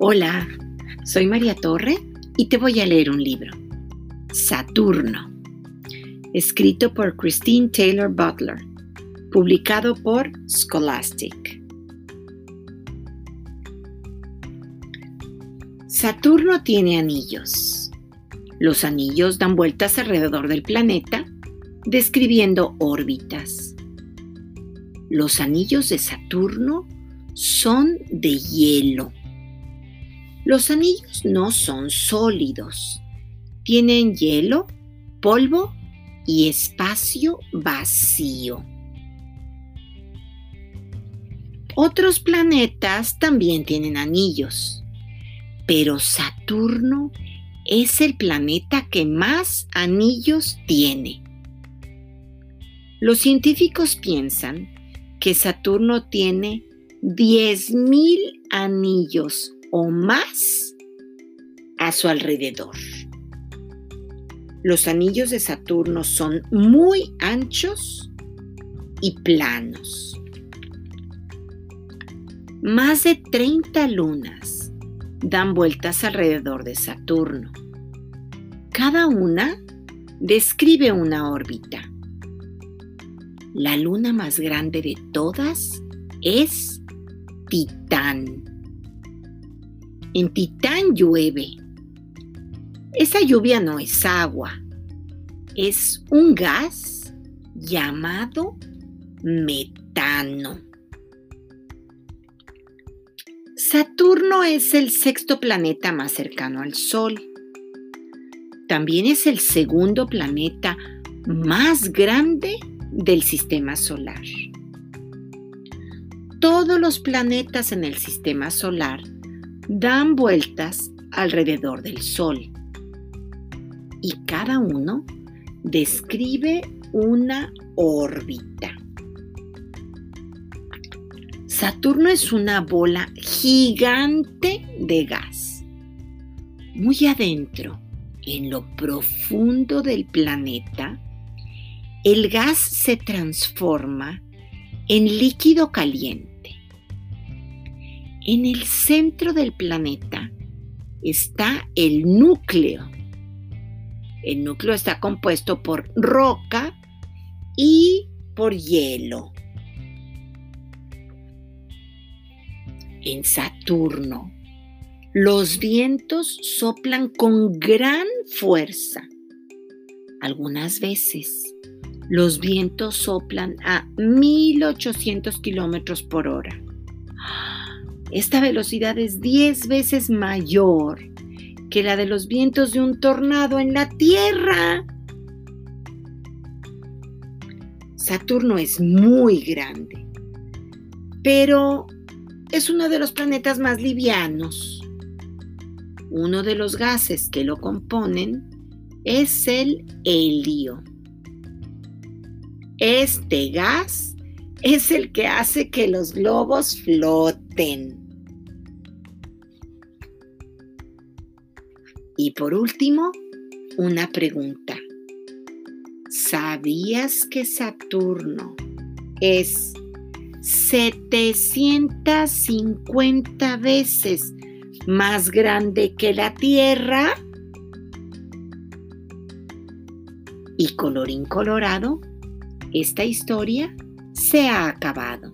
Hola, soy María Torre y te voy a leer un libro, Saturno, escrito por Christine Taylor Butler, publicado por Scholastic. Saturno tiene anillos. Los anillos dan vueltas alrededor del planeta, describiendo órbitas. Los anillos de Saturno son de hielo los anillos no son sólidos. Tienen hielo, polvo y espacio vacío. Otros planetas también tienen anillos, pero Saturno es el planeta que más anillos tiene. Los científicos piensan que Saturno tiene 10.000 anillos o más a su alrededor. Los anillos de Saturno son muy anchos y planos. Más de 30 lunas dan vueltas alrededor de Saturno. Cada una describe una órbita. La luna más grande de todas es Titán. En Titán llueve. Esa lluvia no es agua, es un gas llamado metano. Saturno es el sexto planeta más cercano al Sol. También es el segundo planeta más grande del sistema solar. Todos los planetas en el sistema solar dan vueltas alrededor del Sol y cada uno describe una órbita. Saturno es una bola gigante de gas. Muy adentro, en lo profundo del planeta, el gas se transforma en líquido caliente en el centro del planeta está el núcleo. El núcleo está compuesto por roca y por hielo. En Saturno, los vientos soplan con gran fuerza. Algunas veces, los vientos soplan a 1800 kilómetros por hora. Esta velocidad es 10 veces mayor que la de los vientos de un tornado en la Tierra. Saturno es muy grande, pero es uno de los planetas más livianos. Uno de los gases que lo componen es el helio. Este gas es el que hace que los globos floten. Y por último, una pregunta. ¿Sabías que Saturno es 750 veces más grande que la Tierra? Y colorín colorado, esta historia se ha acabado.